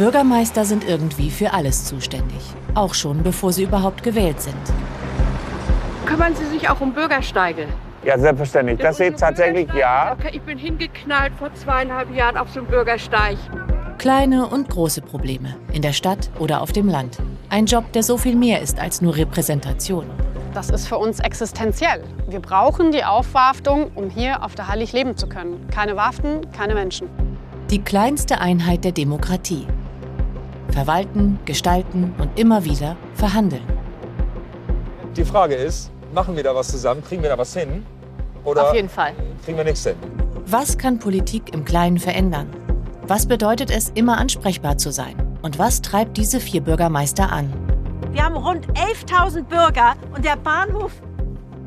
Bürgermeister sind irgendwie für alles zuständig, auch schon bevor sie überhaupt gewählt sind. Kümmern Sie sich auch um Bürgersteige? Ja, selbstverständlich. Das sehe tatsächlich ja. Okay, ich bin hingeknallt vor zweieinhalb Jahren auf so einem Bürgersteig. Kleine und große Probleme, in der Stadt oder auf dem Land. Ein Job, der so viel mehr ist als nur Repräsentation. Das ist für uns existenziell. Wir brauchen die Aufwartung, um hier auf der Hallig leben zu können. Keine Waften, keine Menschen. Die kleinste Einheit der Demokratie. Verwalten, gestalten und immer wieder verhandeln. Die Frage ist, machen wir da was zusammen? Kriegen wir da was hin? Oder Auf jeden Fall. kriegen wir nichts hin? Was kann Politik im Kleinen verändern? Was bedeutet es, immer ansprechbar zu sein? Und was treibt diese vier Bürgermeister an? Wir haben rund 11.000 Bürger und der Bahnhof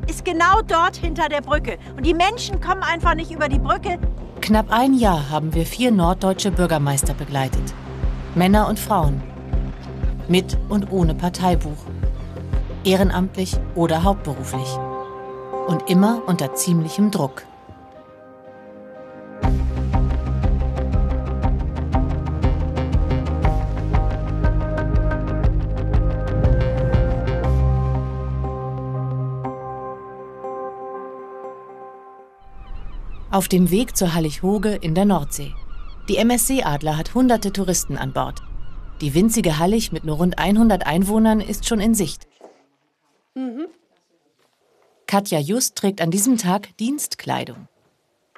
ist genau dort hinter der Brücke. Und die Menschen kommen einfach nicht über die Brücke. Knapp ein Jahr haben wir vier norddeutsche Bürgermeister begleitet. Männer und Frauen. Mit und ohne Parteibuch. Ehrenamtlich oder hauptberuflich. Und immer unter ziemlichem Druck. Auf dem Weg zur Hallig-Hoge in der Nordsee. Die MSC Adler hat hunderte Touristen an Bord. Die winzige Hallig mit nur rund 100 Einwohnern ist schon in Sicht. Katja Just trägt an diesem Tag Dienstkleidung.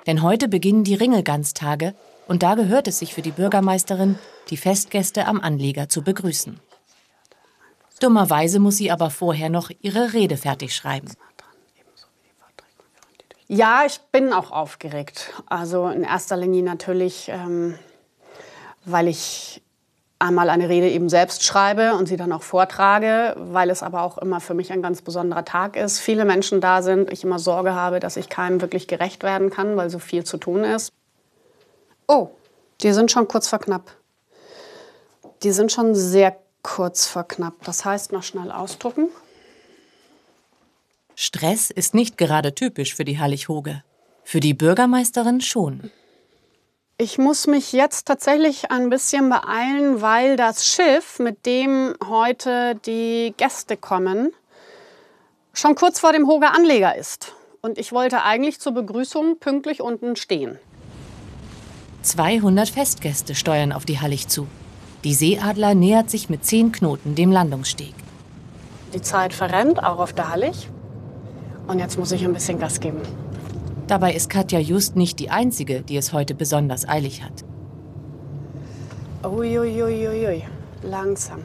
Denn heute beginnen die Ringelganstage und da gehört es sich für die Bürgermeisterin, die Festgäste am Anleger zu begrüßen. Dummerweise muss sie aber vorher noch ihre Rede fertig schreiben. Ja, ich bin auch aufgeregt. Also in erster Linie natürlich, ähm, weil ich einmal eine Rede eben selbst schreibe und sie dann auch vortrage, weil es aber auch immer für mich ein ganz besonderer Tag ist. Viele Menschen da sind, ich immer Sorge habe, dass ich keinem wirklich gerecht werden kann, weil so viel zu tun ist. Oh, die sind schon kurz vor knapp. Die sind schon sehr kurz vor knapp. Das heißt, noch schnell ausdrucken. Stress ist nicht gerade typisch für die Hallig-Hoge. Für die Bürgermeisterin schon. Ich muss mich jetzt tatsächlich ein bisschen beeilen, weil das Schiff, mit dem heute die Gäste kommen, schon kurz vor dem Hoger Anleger ist. Und ich wollte eigentlich zur Begrüßung pünktlich unten stehen. 200 Festgäste steuern auf die Hallig zu. Die Seeadler nähert sich mit zehn Knoten dem Landungssteg. Die Zeit verrennt, auch auf der Hallig. Und jetzt muss ich ein bisschen Gas geben. Dabei ist Katja Just nicht die Einzige, die es heute besonders eilig hat. Uiuiuiui, ui. langsam.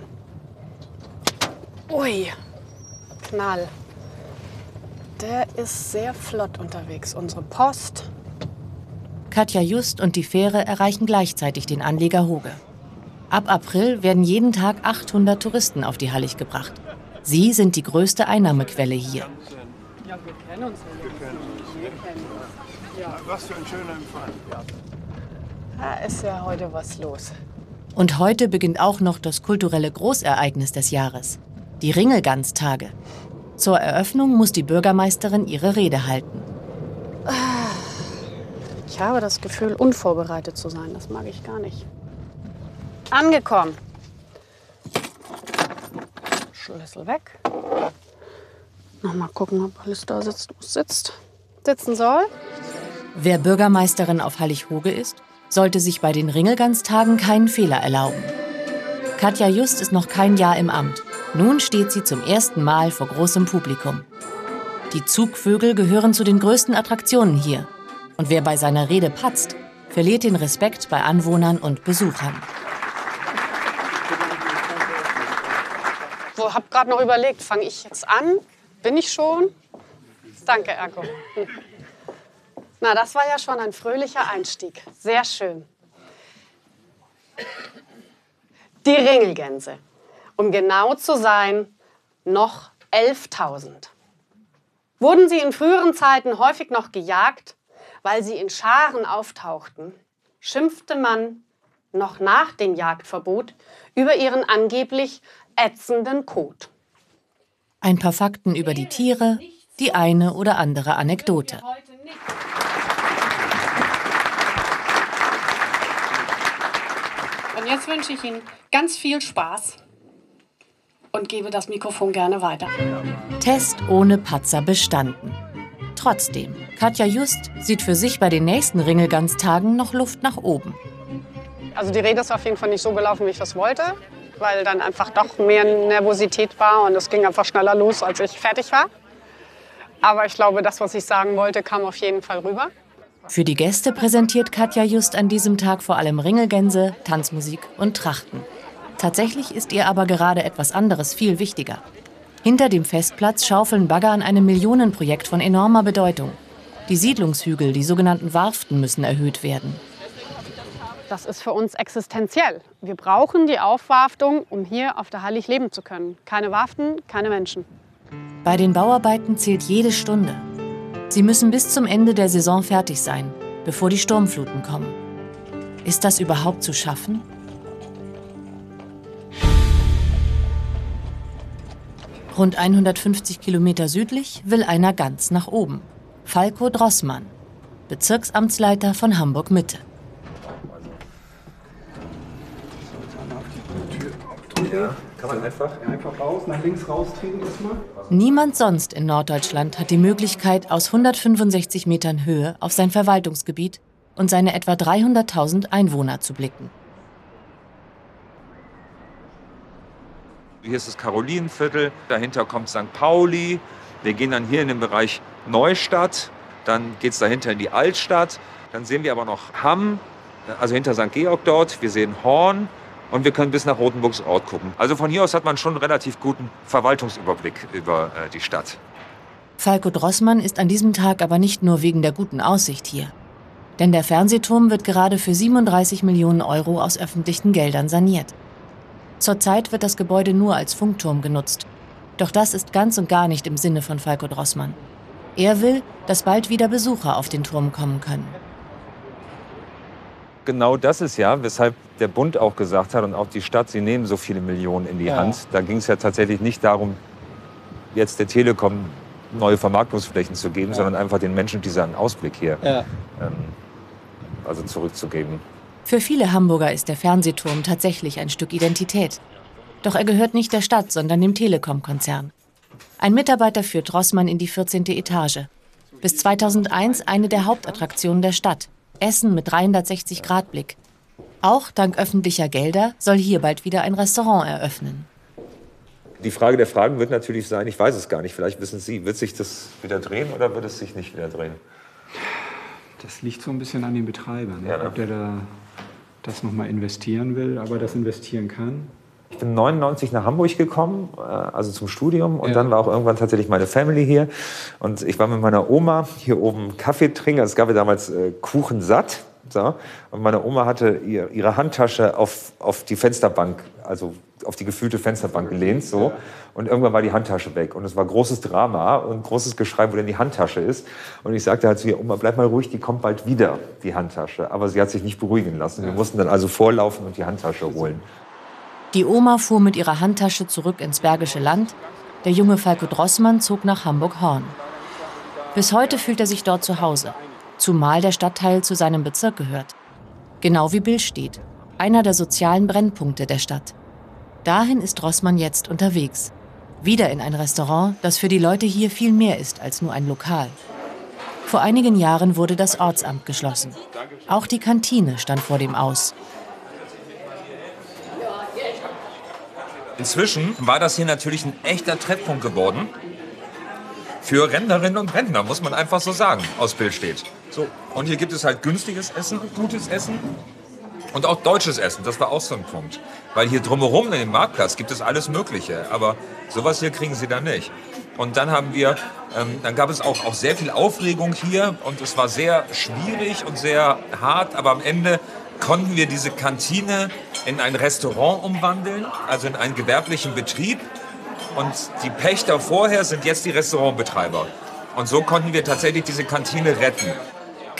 Ui, Knall. Der ist sehr flott unterwegs. Unsere Post. Katja Just und die Fähre erreichen gleichzeitig den Anleger Hoge. Ab April werden jeden Tag 800 Touristen auf die Hallig gebracht. Sie sind die größte Einnahmequelle hier. Ja, wir kennen uns Was für ein schöner Empfang. Da ist ja heute was los. Und heute beginnt auch noch das kulturelle Großereignis des Jahres, die Ringelganstage. Zur Eröffnung muss die Bürgermeisterin ihre Rede halten. Ich habe das Gefühl, unvorbereitet zu sein. Das mag ich gar nicht. Angekommen. Schlüssel weg. Noch mal gucken, ob alles da sitzt, wo es sitzt. Sitzen soll. Wer Bürgermeisterin auf Hallig-Hoge ist, sollte sich bei den Ringelganstagen keinen Fehler erlauben. Katja Just ist noch kein Jahr im Amt. Nun steht sie zum ersten Mal vor großem Publikum. Die Zugvögel gehören zu den größten Attraktionen hier. Und wer bei seiner Rede patzt, verliert den Respekt bei Anwohnern und Besuchern. So, hab gerade noch überlegt, fange ich jetzt an? Bin ich schon? Danke, Ergo. Hm. Na, das war ja schon ein fröhlicher Einstieg. Sehr schön. Die Ringelgänse. Um genau zu sein, noch 11.000. Wurden sie in früheren Zeiten häufig noch gejagt, weil sie in Scharen auftauchten, schimpfte man noch nach dem Jagdverbot über ihren angeblich ätzenden Kot. Ein paar Fakten über die Tiere, die eine oder andere Anekdote. Und jetzt wünsche ich Ihnen ganz viel Spaß und gebe das Mikrofon gerne weiter. Test ohne Patzer bestanden. Trotzdem, Katja Just sieht für sich bei den nächsten Ringelganstagen noch Luft nach oben. Also die Rede ist auf jeden Fall nicht so gelaufen, wie ich das wollte, weil dann einfach doch mehr Nervosität war und es ging einfach schneller los, als ich fertig war. Aber ich glaube, das, was ich sagen wollte, kam auf jeden Fall rüber. Für die Gäste präsentiert Katja Just an diesem Tag vor allem Ringelgänse, Tanzmusik und Trachten. Tatsächlich ist ihr aber gerade etwas anderes viel wichtiger. Hinter dem Festplatz schaufeln Bagger an einem Millionenprojekt von enormer Bedeutung. Die Siedlungshügel, die sogenannten Warften, müssen erhöht werden. Das ist für uns existenziell. Wir brauchen die Aufwarftung, um hier auf der Hallig leben zu können. Keine Warften, keine Menschen. Bei den Bauarbeiten zählt jede Stunde. Sie müssen bis zum Ende der Saison fertig sein, bevor die Sturmfluten kommen. Ist das überhaupt zu schaffen? Rund 150 Kilometer südlich will einer ganz nach oben. Falco Drossmann, Bezirksamtsleiter von Hamburg Ja, kann man einfach. Einfach raus, nach links raustreten erstmal. Niemand sonst in Norddeutschland hat die Möglichkeit, aus 165 Metern Höhe auf sein Verwaltungsgebiet und seine etwa 300.000 Einwohner zu blicken. Hier ist das Karolinenviertel, dahinter kommt St. Pauli. Wir gehen dann hier in den Bereich Neustadt, dann geht es dahinter in die Altstadt. Dann sehen wir aber noch Hamm, also hinter St. Georg dort. Wir sehen Horn und wir können bis nach Rotenburgsraut gucken. Also von hier aus hat man schon einen relativ guten Verwaltungsüberblick über äh, die Stadt. Falco Drossmann ist an diesem Tag aber nicht nur wegen der guten Aussicht hier. Denn der Fernsehturm wird gerade für 37 Millionen Euro aus öffentlichen Geldern saniert. Zurzeit wird das Gebäude nur als Funkturm genutzt. Doch das ist ganz und gar nicht im Sinne von Falco Drossmann. Er will, dass bald wieder Besucher auf den Turm kommen können. Genau das ist ja, weshalb der Bund auch gesagt hat und auch die Stadt, sie nehmen so viele Millionen in die Ja. Hand. Da ging es ja tatsächlich nicht darum, jetzt der Telekom neue Vermarktungsflächen zu geben, sondern einfach den Menschen diesen Ausblick hier Ja. ähm, also zurückzugeben. Für viele Hamburger ist der Fernsehturm tatsächlich ein Stück Identität. Doch er gehört nicht der Stadt, sondern dem Telekom-Konzern. Ein Mitarbeiter führt Rossmann in die 14. Etage. Bis 2001 eine der Hauptattraktionen der Stadt. Essen mit 360-Grad-Blick. Auch dank öffentlicher Gelder soll hier bald wieder ein Restaurant eröffnen. Die Frage der Fragen wird natürlich sein, ich weiß es gar nicht, vielleicht wissen Sie, wird sich das wieder drehen oder wird es sich nicht wieder drehen? Das liegt so ein bisschen an den Betreibern, Ja, ne? ob der da das nochmal investieren will, aber das investieren kann. Ich bin 99 nach Hamburg gekommen, äh, also zum Studium. Und Ja. dann war auch irgendwann tatsächlich meine Family hier. Und ich war mit meiner Oma hier oben Kaffee trinken. Es gab ja damals äh, Kuchen satt. So. Und meine Oma hatte ihr, ihre Handtasche auf, auf die Fensterbank, also auf die gefühlte Fensterbank gelehnt. So. Und irgendwann war die Handtasche weg. Und es war großes Drama und großes Geschrei, wo denn die Handtasche ist. Und ich sagte halt zu ihr, Oma, bleib mal ruhig, die kommt bald wieder, die Handtasche. Aber sie hat sich nicht beruhigen lassen. Wir mussten dann also vorlaufen und die Handtasche holen. Die Oma fuhr mit ihrer Handtasche zurück ins Bergische Land. Der junge Falco Drossmann zog nach Hamburg-Horn. Bis heute fühlt er sich dort zu Hause, zumal der Stadtteil zu seinem Bezirk gehört. Genau wie Billstedt, einer der sozialen Brennpunkte der Stadt. Dahin ist Drossmann jetzt unterwegs. Wieder in ein Restaurant, das für die Leute hier viel mehr ist als nur ein Lokal. Vor einigen Jahren wurde das Ortsamt geschlossen. Auch die Kantine stand vor dem Aus. Inzwischen war das hier natürlich ein echter Treffpunkt geworden. Für Rentnerinnen und Rentner, muss man einfach so sagen, aus Billstedt. So. Und hier gibt es halt günstiges Essen, gutes Essen und auch deutsches Essen. Das war auch so ein Punkt. Weil hier drumherum in dem Marktplatz gibt es alles Mögliche. Aber sowas hier kriegen sie da nicht. Und dann haben wir, ähm, dann gab es auch, auch sehr viel Aufregung hier und es war sehr schwierig und sehr hart. Aber am Ende konnten wir diese Kantine in ein Restaurant umwandeln, also in einen gewerblichen Betrieb. Und die Pächter vorher sind jetzt die Restaurantbetreiber. Und so konnten wir tatsächlich diese Kantine retten.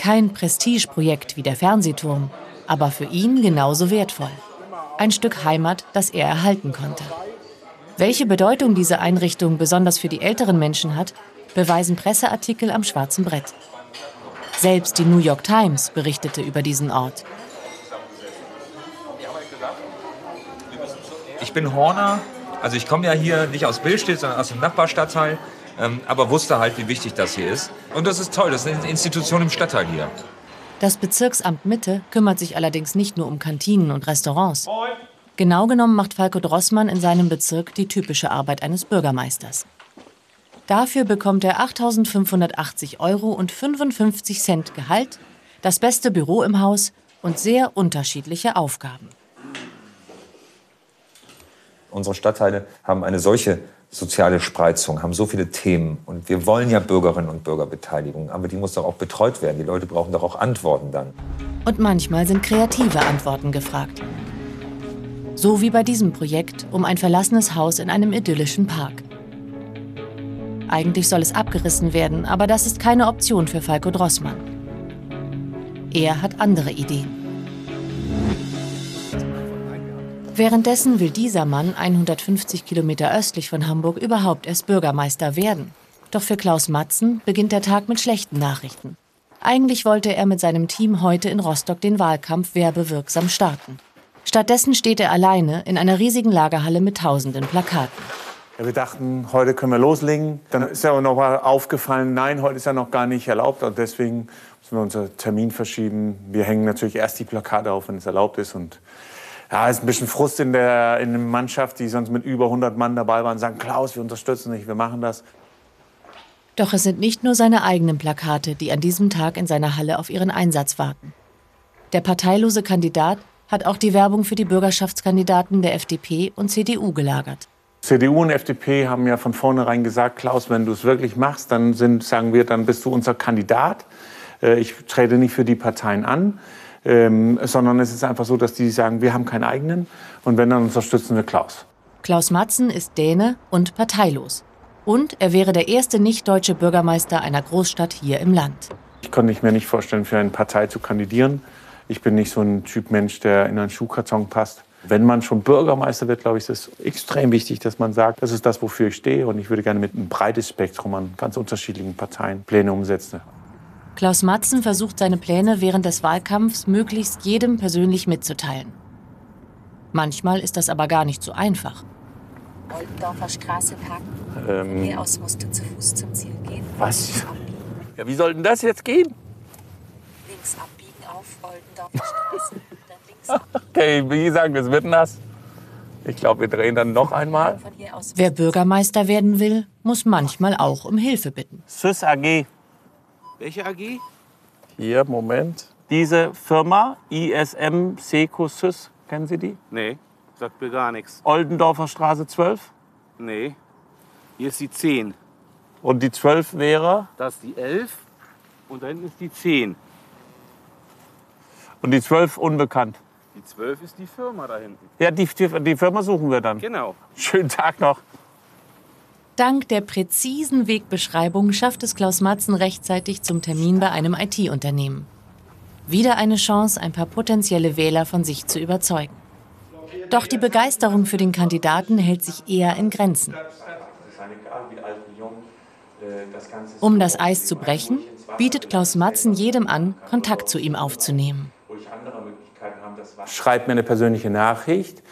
Kein Prestigeprojekt wie der Fernsehturm, aber für ihn genauso wertvoll. Ein Stück Heimat, das er erhalten konnte. Welche Bedeutung diese Einrichtung besonders für die älteren Menschen hat, beweisen Presseartikel am schwarzen Brett. Selbst die New York Times berichtete über diesen Ort. Ich bin Horner, also ich komme ja hier nicht aus Billstedt, sondern aus dem Nachbarstadtteil, aber wusste halt, wie wichtig das hier ist. Und das ist toll, das ist eine Institution im Stadtteil hier. Das Bezirksamt Mitte kümmert sich allerdings nicht nur um Kantinen und Restaurants. Genau genommen macht Falco Drossmann in seinem Bezirk die typische Arbeit eines Bürgermeisters. Dafür bekommt er 8.580 Euro und 55 Cent Gehalt, das beste Büro im Haus und sehr unterschiedliche Aufgaben. Unsere Stadtteile haben eine solche soziale Spreizung, haben so viele Themen. Und wir wollen ja Bürgerinnen und Bürgerbeteiligung, aber die muss doch auch betreut werden. Die Leute brauchen doch auch Antworten dann. Und manchmal sind kreative Antworten gefragt. So wie bei diesem Projekt um ein verlassenes Haus in einem idyllischen Park. Eigentlich soll es abgerissen werden, aber das ist keine Option für Falco Drossmann. Er hat andere Ideen. Währenddessen will dieser Mann 150 Kilometer östlich von Hamburg überhaupt erst Bürgermeister werden. Doch für Klaus Matzen beginnt der Tag mit schlechten Nachrichten. Eigentlich wollte er mit seinem Team heute in Rostock den Wahlkampf werbewirksam starten. Stattdessen steht er alleine in einer riesigen Lagerhalle mit tausenden Plakaten. Ja, wir dachten, heute können wir loslegen. Dann ist ja noch mal aufgefallen, nein, heute ist ja noch gar nicht erlaubt. Und deswegen müssen wir unseren Termin verschieben. Wir hängen natürlich erst die Plakate auf, wenn es erlaubt ist. Und ja, ist ein bisschen Frust in der, in der Mannschaft, die sonst mit über 100 Mann dabei waren, sagen, Klaus, wir unterstützen dich, wir machen das. Doch es sind nicht nur seine eigenen Plakate, die an diesem Tag in seiner Halle auf ihren Einsatz warten. Der parteilose Kandidat hat auch die Werbung für die Bürgerschaftskandidaten der FDP und CDU gelagert. CDU und FDP haben ja von vornherein gesagt, Klaus, wenn du es wirklich machst, dann sind, sagen wir, dann bist du unser Kandidat. Äh, ich trete nicht für die Parteien an ähm, sondern es ist einfach so, dass die sagen, wir haben keinen eigenen und wenn, dann unterstützen wir Klaus. Klaus Matzen ist Däne und parteilos. Und er wäre der erste nicht-deutsche Bürgermeister einer Großstadt hier im Land. Ich konnte mir nicht vorstellen, für eine Partei zu kandidieren. Ich bin nicht so ein Typ Mensch, der in einen Schuhkarton passt. Wenn man schon Bürgermeister wird, glaube ich, ist es extrem wichtig, dass man sagt, das ist das, wofür ich stehe. Und ich würde gerne mit einem breites Spektrum an ganz unterschiedlichen Parteien Pläne umsetzen. Klaus Matzen versucht seine Pläne während des Wahlkampfs möglichst jedem persönlich mitzuteilen. Manchmal ist das aber gar nicht so einfach. Oldendorfer Straße parken. Ähm, Hier aus musst du zu Fuß zum Ziel gehen. Was? Ja, wie soll denn das jetzt gehen? Links abbiegen auf Oldendorfer Straße, dann links abbiegen. Okay, wie sagen wir, es wird nass. Ich glaube, wir drehen dann noch einmal. Wer Bürgermeister werden will, muss manchmal auch um Hilfe bitten. Sys AG, welche AG? Hier, Moment. Diese Firma, ISM Secosys, kennen Sie die? Nee, sagt mir gar nichts. Oldendorfer Straße 12? Nee, hier ist die 10. Und die 12 wäre? Das ist die 11 und da hinten ist die 10. Und die 12 unbekannt? Die 12 ist die Firma da hinten. Ja, die, die, die Firma suchen wir dann. Genau. Schönen Tag noch. Dank der präzisen Wegbeschreibung schafft es Klaus Matzen rechtzeitig zum Termin bei einem IT-Unternehmen. Wieder eine Chance, ein paar potenzielle Wähler von sich zu überzeugen. Doch die Begeisterung für den Kandidaten hält sich eher in Grenzen. Um das Eis zu brechen, bietet Klaus Matzen jedem an, Kontakt zu ihm aufzunehmen. Schreibt mir eine persönliche Nachricht,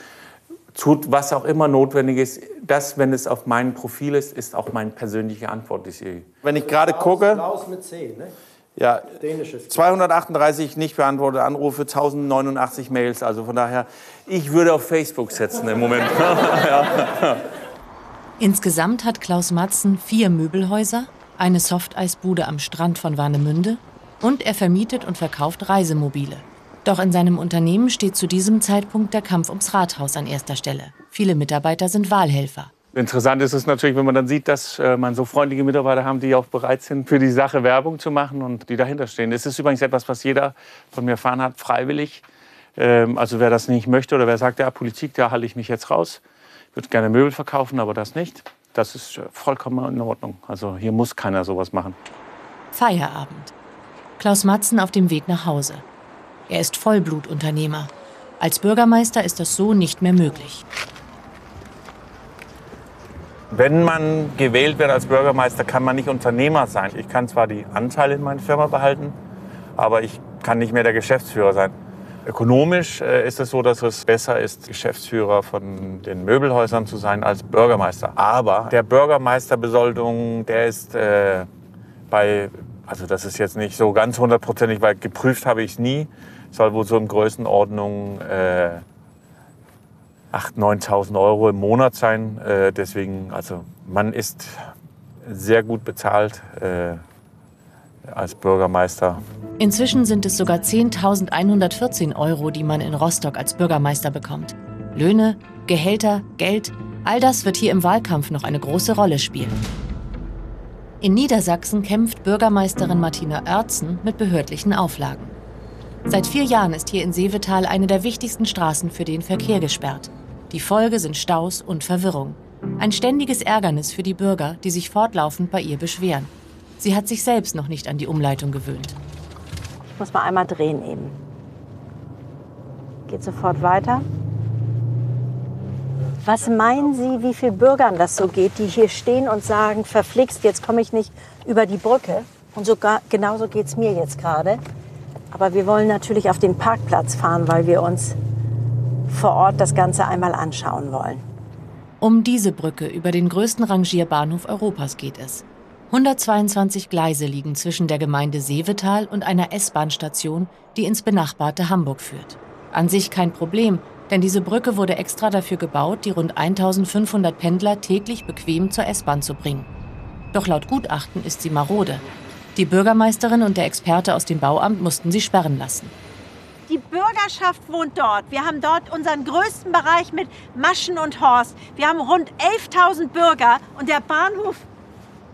tut was auch immer notwendig ist. Das, wenn es auf meinem Profil ist, ist auch meine persönliche Antwort. Wenn ich gerade gucke. Klaus mit C, ne? Ja, 238 nicht beantwortete Anrufe, 1089 Mails. Also von daher, ich würde auf Facebook setzen im Moment. ja. Insgesamt hat Klaus Matzen vier Möbelhäuser, eine Softeisbude am Strand von Warnemünde und er vermietet und verkauft Reisemobile. Doch in seinem Unternehmen steht zu diesem Zeitpunkt der Kampf ums Rathaus an erster Stelle. Viele Mitarbeiter sind Wahlhelfer. Interessant ist es natürlich, wenn man dann sieht, dass äh, man so freundliche Mitarbeiter haben, die auch bereit sind, für die Sache Werbung zu machen und die dahinter stehen. Das ist übrigens etwas, was jeder von mir erfahren hat, freiwillig. Ähm, also wer das nicht möchte oder wer sagt, ja, Politik, da halte ich mich jetzt raus. Ich würde gerne Möbel verkaufen, aber das nicht. Das ist äh, vollkommen in Ordnung. Also hier muss keiner sowas machen. Feierabend. Klaus Matzen auf dem Weg nach Hause. Er ist Vollblutunternehmer. Als Bürgermeister ist das so nicht mehr möglich. Wenn man gewählt wird als Bürgermeister, kann man nicht Unternehmer sein. Ich kann zwar die Anteile in meiner Firma behalten, aber ich kann nicht mehr der Geschäftsführer sein. Ökonomisch äh, ist es so, dass es besser ist, Geschäftsführer von den Möbelhäusern zu sein als Bürgermeister. Aber der Bürgermeisterbesoldung, der ist äh, bei, also das ist jetzt nicht so ganz hundertprozentig, weil geprüft habe ich es nie, soll wohl so in Größenordnung äh, 8.000, 9.000 Euro im Monat sein. Äh, deswegen, also man ist sehr gut bezahlt äh, als Bürgermeister. Inzwischen sind es sogar 10.114 Euro, die man in Rostock als Bürgermeister bekommt. Löhne, Gehälter, Geld, all das wird hier im Wahlkampf noch eine große Rolle spielen. In Niedersachsen kämpft Bürgermeisterin Martina Oertzen mit behördlichen Auflagen. Seit vier Jahren ist hier in Seevetal eine der wichtigsten Straßen für den Verkehr gesperrt. Die Folge sind Staus und Verwirrung. Ein ständiges Ärgernis für die Bürger, die sich fortlaufend bei ihr beschweren. Sie hat sich selbst noch nicht an die Umleitung gewöhnt. Ich muss mal einmal drehen eben. Geht sofort weiter. Was meinen Sie, wie vielen Bürgern das so geht, die hier stehen und sagen, verflixt, jetzt komme ich nicht über die Brücke? Und sogar genauso geht es mir jetzt gerade. Aber wir wollen natürlich auf den Parkplatz fahren, weil wir uns vor Ort das Ganze einmal anschauen wollen. Um diese Brücke über den größten Rangierbahnhof Europas geht es. 122 Gleise liegen zwischen der Gemeinde Seevetal und einer S-Bahn-Station, die ins benachbarte Hamburg führt. An sich kein Problem, denn diese Brücke wurde extra dafür gebaut, die rund 1500 Pendler täglich bequem zur S-Bahn zu bringen. Doch laut Gutachten ist sie marode. Die Bürgermeisterin und der Experte aus dem Bauamt mussten sie sperren lassen. Die Bürgerschaft wohnt dort. Wir haben dort unseren größten Bereich mit Maschen und Horst. Wir haben rund 11.000 Bürger und der Bahnhof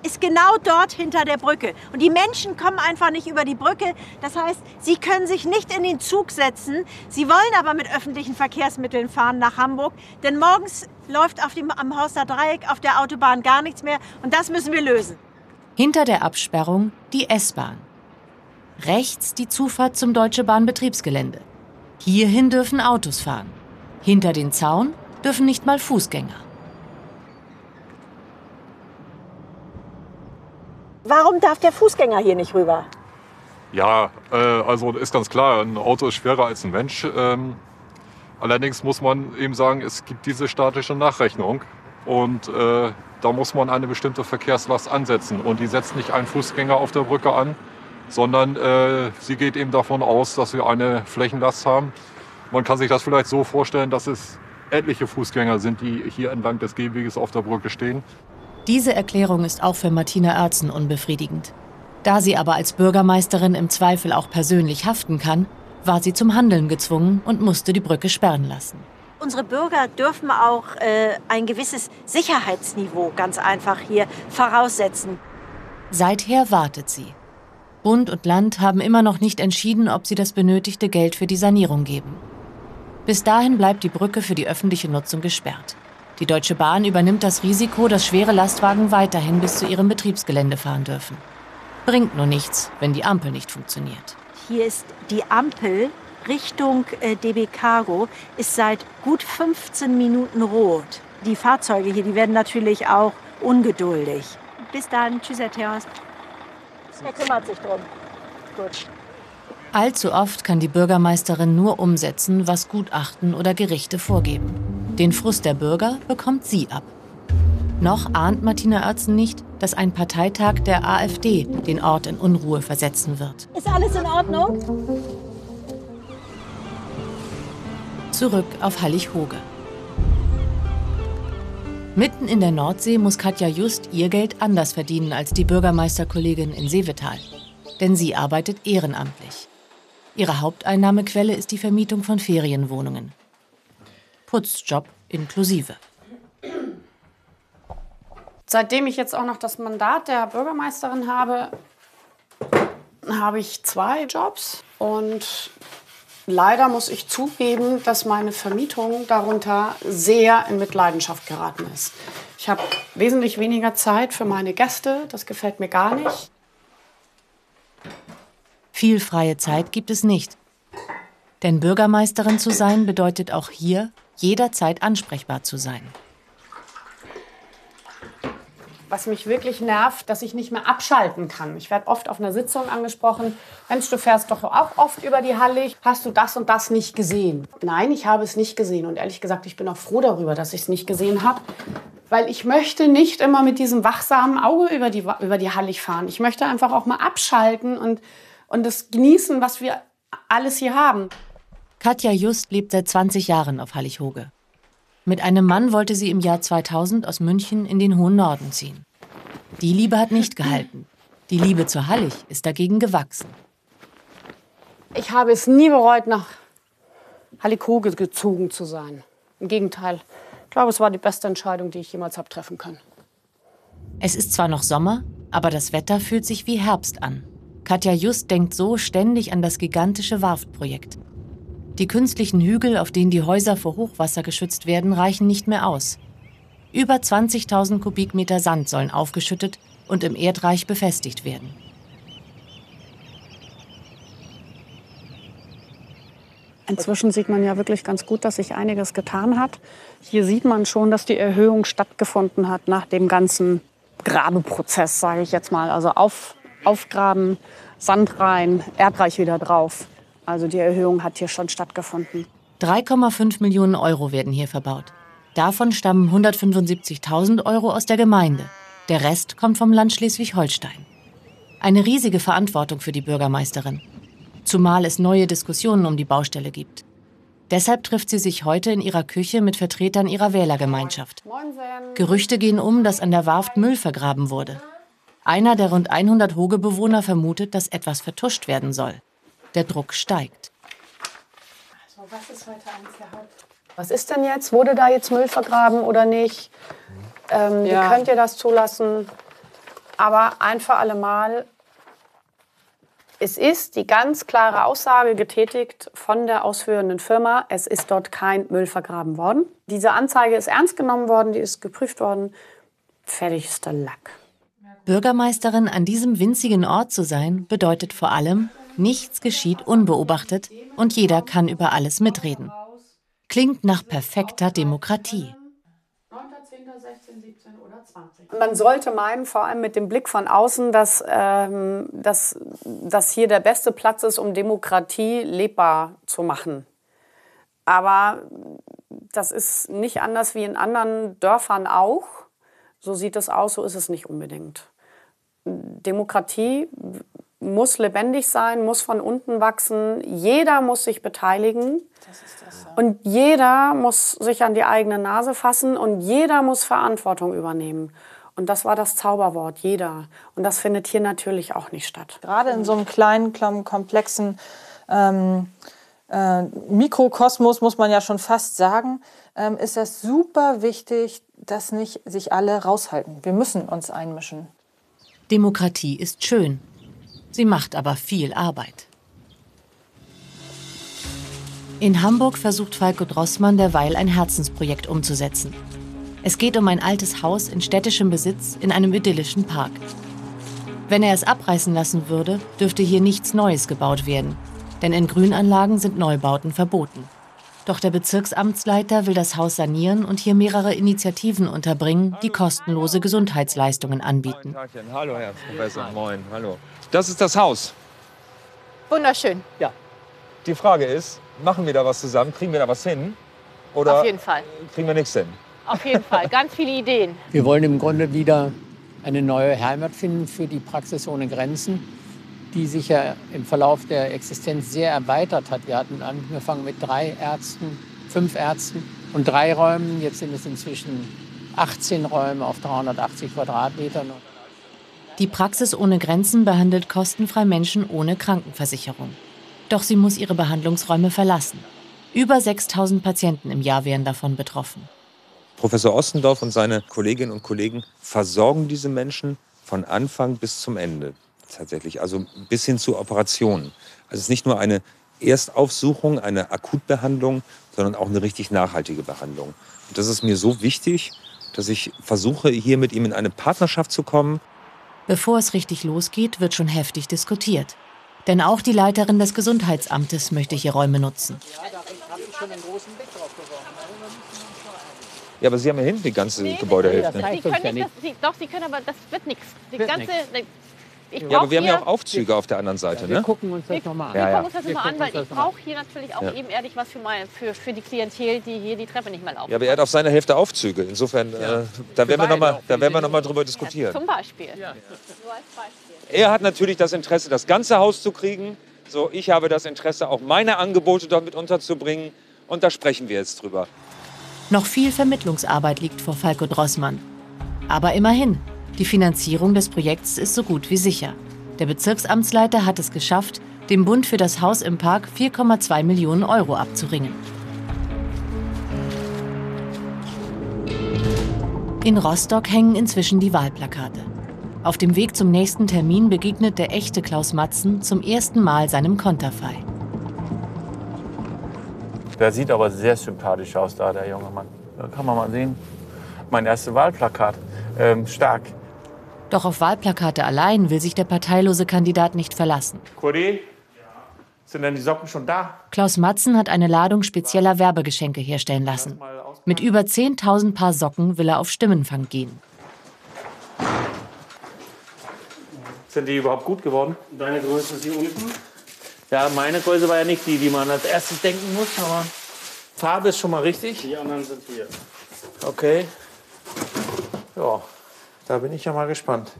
ist genau dort hinter der Brücke. Und die Menschen kommen einfach nicht über die Brücke. Das heißt, sie können sich nicht in den Zug setzen. Sie wollen aber mit öffentlichen Verkehrsmitteln fahren nach Hamburg. Denn morgens läuft auf dem, am Horster Dreieck auf der Autobahn gar nichts mehr. Und das müssen wir lösen. Hinter der Absperrung die S-Bahn. Rechts die Zufahrt zum Deutsche Bahn Betriebsgelände. Hierhin dürfen Autos fahren. Hinter den Zaun dürfen nicht mal Fußgänger. Warum darf der Fußgänger hier nicht rüber? Ja, äh, also ist ganz klar, ein Auto ist schwerer als ein Mensch. Ähm, allerdings muss man eben sagen, es gibt diese statische Nachrechnung und äh, da muss man eine bestimmte Verkehrslast ansetzen. Und die setzt nicht einen Fußgänger auf der Brücke an, sondern äh, sie geht eben davon aus, dass wir eine Flächenlast haben. Man kann sich das vielleicht so vorstellen, dass es etliche Fußgänger sind, die hier entlang des Gehweges auf der Brücke stehen. Diese Erklärung ist auch für Martina Oertzen unbefriedigend. Da sie aber als Bürgermeisterin im Zweifel auch persönlich haften kann, war sie zum Handeln gezwungen und musste die Brücke sperren lassen. Unsere Bürger dürfen auch äh, ein gewisses Sicherheitsniveau ganz einfach hier voraussetzen. Seither wartet sie. Bund und Land haben immer noch nicht entschieden, ob sie das benötigte Geld für die Sanierung geben. Bis dahin bleibt die Brücke für die öffentliche Nutzung gesperrt. Die Deutsche Bahn übernimmt das Risiko, dass schwere Lastwagen weiterhin bis zu ihrem Betriebsgelände fahren dürfen. Bringt nur nichts, wenn die Ampel nicht funktioniert. Hier ist die Ampel Richtung äh, DB Cargo, ist seit gut 15 Minuten rot. Die Fahrzeuge hier, die werden natürlich auch ungeduldig. Bis dann. Tschüss, Herr Theos. Er kümmert sich drum. Gut. Allzu oft kann die Bürgermeisterin nur umsetzen, was Gutachten oder Gerichte vorgeben. Den Frust der Bürger bekommt sie ab. Noch ahnt Martina Oertzen nicht, dass ein Parteitag der AfD den Ort in Unruhe versetzen wird. Ist alles in Ordnung? Zurück auf Hallig-Hoge. Mitten in der Nordsee muss Katja Just ihr Geld anders verdienen als die Bürgermeisterkollegin in Seevetal. Denn sie arbeitet ehrenamtlich. Ihre Haupteinnahmequelle ist die Vermietung von Ferienwohnungen. Putzjob inklusive. Seitdem ich jetzt auch noch das Mandat der Bürgermeisterin habe, habe ich zwei Jobs und leider muss ich zugeben, dass meine Vermietung darunter sehr in Mitleidenschaft geraten ist. Ich habe wesentlich weniger Zeit für meine Gäste, das gefällt mir gar nicht. Viel freie Zeit gibt es nicht. Denn Bürgermeisterin zu sein bedeutet auch hier jederzeit ansprechbar zu sein. Was mich wirklich nervt, dass ich nicht mehr abschalten kann. Ich werde oft auf einer Sitzung angesprochen, Mensch, du fährst doch auch oft über die Hallig. Hast du das und das nicht gesehen? Nein, ich habe es nicht gesehen. Und ehrlich gesagt, ich bin auch froh darüber, dass ich es nicht gesehen habe. Weil ich möchte nicht immer mit diesem wachsamen Auge über die, über die Hallig fahren. Ich möchte einfach auch mal abschalten und, und das genießen, was wir alles hier haben. Katja Just lebt seit 20 Jahren auf Hallig-Hoge. Mit einem Mann wollte sie im Jahr 2000 aus München in den hohen Norden ziehen. Die Liebe hat nicht gehalten. Die Liebe zur Hallig ist dagegen gewachsen. Ich habe es nie bereut, nach Hallig-Hoge gezogen zu sein. Im Gegenteil, ich glaube, es war die beste Entscheidung, die ich jemals habe treffen können. Es ist zwar noch Sommer, aber das Wetter fühlt sich wie Herbst an. Katja Just denkt so ständig an das gigantische Warftprojekt. Die künstlichen Hügel, auf denen die Häuser vor Hochwasser geschützt werden, reichen nicht mehr aus. Über 20.000 Kubikmeter Sand sollen aufgeschüttet und im Erdreich befestigt werden. Inzwischen sieht man ja wirklich ganz gut, dass sich einiges getan hat. Hier sieht man schon, dass die Erhöhung stattgefunden hat nach dem ganzen Grabeprozess, sage ich jetzt mal. Also auf, aufgraben, Sand rein, Erdreich wieder drauf. Also die Erhöhung hat hier schon stattgefunden. 3,5 Millionen Euro werden hier verbaut. Davon stammen 175.000 Euro aus der Gemeinde. Der Rest kommt vom Land Schleswig-Holstein. Eine riesige Verantwortung für die Bürgermeisterin. Zumal es neue Diskussionen um die Baustelle gibt. Deshalb trifft sie sich heute in ihrer Küche mit Vertretern ihrer Wählergemeinschaft. Gerüchte gehen um, dass an der Warft Müll vergraben wurde. Einer der rund 100 Hogebewohner vermutet, dass etwas vertuscht werden soll. Der Druck steigt. Also, was ist heute eins Was ist denn jetzt? Wurde da jetzt Müll vergraben oder nicht? Ähm, ja. Wie könnt ihr das zulassen? Aber ein für alle Mal, es ist die ganz klare Aussage getätigt von der ausführenden Firma, es ist dort kein Müll vergraben worden. Diese Anzeige ist ernst genommen worden, die ist geprüft worden. Fertigster Lack. Bürgermeisterin an diesem winzigen Ort zu sein, bedeutet vor allem, Nichts geschieht unbeobachtet und jeder kann über alles mitreden. Klingt nach perfekter Demokratie. Man sollte meinen, vor allem mit dem Blick von außen, dass, ähm, dass, dass hier der beste Platz ist, um Demokratie lebbar zu machen. Aber das ist nicht anders wie in anderen Dörfern auch. So sieht es aus, so ist es nicht unbedingt. Demokratie muss lebendig sein, muss von unten wachsen. Jeder muss sich beteiligen. Das das, ja. Und jeder muss sich an die eigene Nase fassen und jeder muss Verantwortung übernehmen. Und das war das Zauberwort, jeder. Und das findet hier natürlich auch nicht statt. Gerade in so einem kleinen, komplexen ähm, äh, Mikrokosmos, muss man ja schon fast sagen, ähm, ist das super wichtig, dass nicht sich alle raushalten. Wir müssen uns einmischen. Demokratie ist schön, Sie macht aber viel Arbeit. In Hamburg versucht Falco Drossmann derweil ein Herzensprojekt umzusetzen. Es geht um ein altes Haus in städtischem Besitz in einem idyllischen Park. Wenn er es abreißen lassen würde, dürfte hier nichts Neues gebaut werden, denn in Grünanlagen sind Neubauten verboten. Doch der Bezirksamtsleiter will das Haus sanieren und hier mehrere Initiativen unterbringen, die kostenlose Gesundheitsleistungen anbieten. Hallo, Herr Professor. Moin. Hallo. Das ist das Haus. Wunderschön. Ja. Die Frage ist, machen wir da was zusammen? Kriegen wir da was hin? Oder Auf jeden Fall. kriegen wir nichts hin? Auf jeden Fall. Ganz viele Ideen. Wir wollen im Grunde wieder eine neue Heimat finden für die Praxis ohne Grenzen, die sich ja im Verlauf der Existenz sehr erweitert hat. Wir hatten angefangen mit drei Ärzten, fünf Ärzten und drei Räumen. Jetzt sind es inzwischen 18 Räume auf 380 Quadratmetern. Die Praxis ohne Grenzen behandelt kostenfrei Menschen ohne Krankenversicherung. Doch sie muss ihre Behandlungsräume verlassen. Über 6000 Patienten im Jahr wären davon betroffen. Professor Ostendorf und seine Kolleginnen und Kollegen versorgen diese Menschen von Anfang bis zum Ende. Tatsächlich, also bis hin zu Operationen. Also es ist nicht nur eine Erstaufsuchung, eine Akutbehandlung, sondern auch eine richtig nachhaltige Behandlung. Und das ist mir so wichtig, dass ich versuche, hier mit ihm in eine Partnerschaft zu kommen. Bevor es richtig losgeht, wird schon heftig diskutiert. Denn auch die Leiterin des Gesundheitsamtes möchte hier Räume nutzen. Ja, aber Sie haben ja hinten die ganze Nee, Gebäudehälfte. Sie können nicht, das, Sie, doch, Sie können, aber das wird nichts. Die Wird ganze, nix. Ich Ja, aber wir haben ja auch Aufzüge auf der anderen Seite, Wir ne? gucken uns das nochmal an. Wir Ja, ja. gucken uns das Wir mal an, weil ich mal brauche hier natürlich auch Ja. ebenerdig was für, mein, für, für die Klientel, die hier die Treppe nicht mehr laufen. Ja, aber er hat auf seiner Hälfte Aufzüge. Insofern, äh, da werden wir noch mal, da werden wir noch mal drüber diskutieren. Zum Beispiel. Nur als Beispiel. Er hat natürlich das Interesse, das ganze Haus zu kriegen. So, ich habe das Interesse, auch meine Angebote dort mit unterzubringen. Und da sprechen wir jetzt drüber. Noch viel Vermittlungsarbeit liegt vor Falco Drossmann. Aber immerhin, die Finanzierung des Projekts ist so gut wie sicher. Der Bezirksamtsleiter hat es geschafft, dem Bund für das Haus im Park 4,2 Millionen Euro abzuringen. In Rostock hängen inzwischen die Wahlplakate. Auf dem Weg zum nächsten Termin begegnet der echte Klaus Matzen zum ersten Mal seinem Konterfei. Der sieht aber sehr sympathisch aus, da der junge Mann. Da kann man mal sehen. Mein erstes Wahlplakat. Ähm, stark. Doch auf Wahlplakate allein will sich der parteilose Kandidat nicht verlassen. Kuri, sind denn die Socken schon da? Klaus Matzen hat eine Ladung spezieller Werbegeschenke herstellen lassen. Mit über 10.000 Paar Socken will er auf Stimmenfang gehen. Sind die überhaupt gut geworden? Deine Größe ist hier unten. Ja, meine Größe war ja nicht die, die man als erstes denken muss, aber Farbe ist schon mal richtig. Die anderen sind hier. Okay. Ja, da bin ich ja mal gespannt.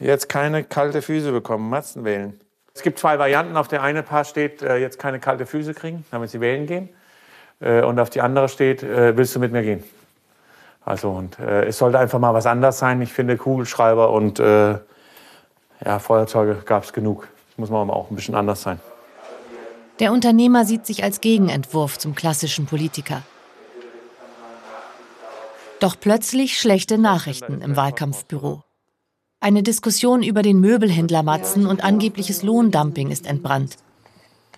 Jetzt keine kalte Füße bekommen, Matzen wählen. Es gibt zwei Varianten. Auf der eine Paar steht, äh, jetzt keine kalte Füße kriegen, damit sie wählen gehen. Äh, Und auf die andere steht, äh, willst du mit mir gehen? Also, und äh, es sollte einfach mal was anders sein. Ich finde, Kugelschreiber und äh, ja, Feuerzeuge gab es genug. Muss man auch ein bisschen anders sein. Der Unternehmer sieht sich als Gegenentwurf zum klassischen Politiker. Doch plötzlich schlechte Nachrichten im Wahlkampfbüro. Eine Diskussion über den Möbelhändler Matzen und angebliches Lohndumping ist entbrannt.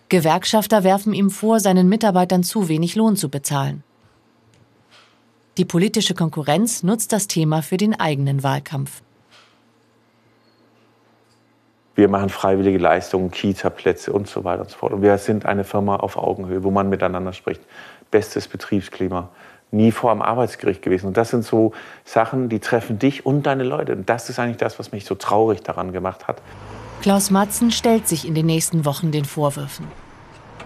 Gewerkschafter werfen ihm vor, seinen Mitarbeitern zu wenig Lohn zu bezahlen. Die politische Konkurrenz nutzt das Thema für den eigenen Wahlkampf. Wir machen freiwillige Leistungen, Kita-Plätze und so weiter und so fort. Und wir sind eine Firma auf Augenhöhe, wo man miteinander spricht. Bestes Betriebsklima. Nie vor am Arbeitsgericht gewesen. Und das sind so Sachen, die treffen dich und deine Leute. Und das ist eigentlich das, was mich so traurig daran gemacht hat. Klaus Matzen stellt sich in den nächsten Wochen den Vorwürfen.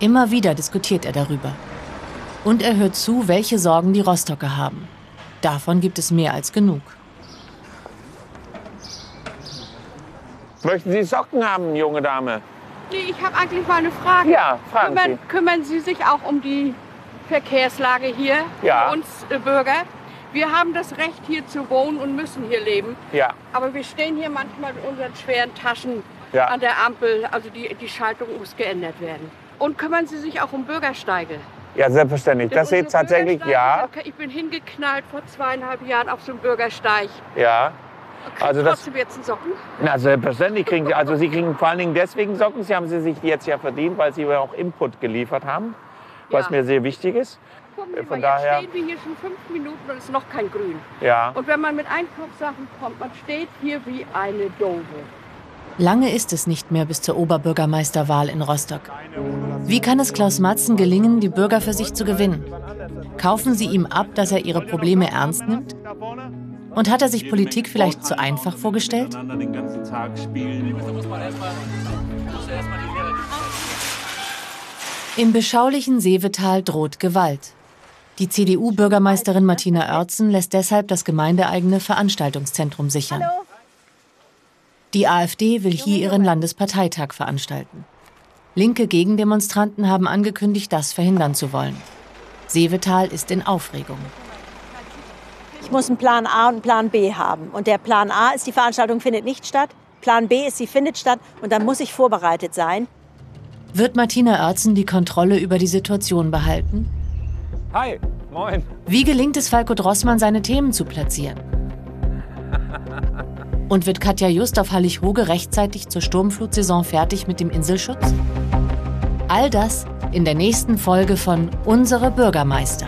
Immer wieder diskutiert er darüber. Und er hört zu, welche Sorgen die Rostocker haben. Davon gibt es mehr als genug. Möchten Sie Socken haben, junge Dame? Nee, ich habe eigentlich mal eine Frage. Ja, fragen kümmern, kümmern Sie sich auch um die Verkehrslage hier Ja. für uns äh, Bürger? Wir haben das Recht, hier zu wohnen und müssen hier leben. Ja. Aber wir stehen hier manchmal mit unseren schweren Taschen Ja. an der Ampel. Also die, die Schaltung muss geändert werden. Und kümmern Sie sich auch um Bürgersteige? Ja, selbstverständlich. Denn Das unsere tatsächlich, ja. Ich bin hingeknallt vor zweieinhalb Jahren auf so einem Bürgersteig. Ja. Also das, Trotzdem jetzt einen Socken? na, selbstverständlich kriegen Sie, also Sie kriegen vor allen Dingen deswegen Socken. Sie haben sie sich jetzt ja verdient, weil Sie mir auch Input geliefert haben, was Ja. mir sehr wichtig ist. Gucken Äh, Sie Von mal, jetzt daher, stehen wir hier schon fünf Minuten und es ist noch kein Grün. ja. Und wenn man mit Einkaufssachen kommt, man steht hier wie eine Dose. Lange ist es nicht mehr bis zur Oberbürgermeisterwahl in Rostock. Wie kann es Klaus Matzen gelingen, die Bürger für sich zu gewinnen? Kaufen sie ihm ab, dass er ihre Probleme ernst nimmt? Und hat er sich Politik vielleicht zu einfach vorgestellt? Im beschaulichen Seevetal droht Gewalt. Die CDU-Bürgermeisterin Martina Oertzen lässt deshalb das gemeindeeigene Veranstaltungszentrum sichern. Die AfD will hier ihren Landesparteitag veranstalten. Linke Gegendemonstranten haben angekündigt, das verhindern zu wollen. Seevetal ist in Aufregung. Ich muss einen Plan A und einen Plan B haben. Und der Plan A ist, die Veranstaltung findet nicht statt. Plan B ist, sie findet statt. Und dann muss ich vorbereitet sein. Wird Martina Oertzen die Kontrolle über die Situation behalten? Hi, moin. Wie gelingt es Falco Drossmann, seine Themen zu platzieren? Und wird Katja Just auf Hallig-Hoge rechtzeitig zur Sturmflutsaison fertig mit dem Inselschutz? All das in der nächsten Folge von Unsere Bürgermeister.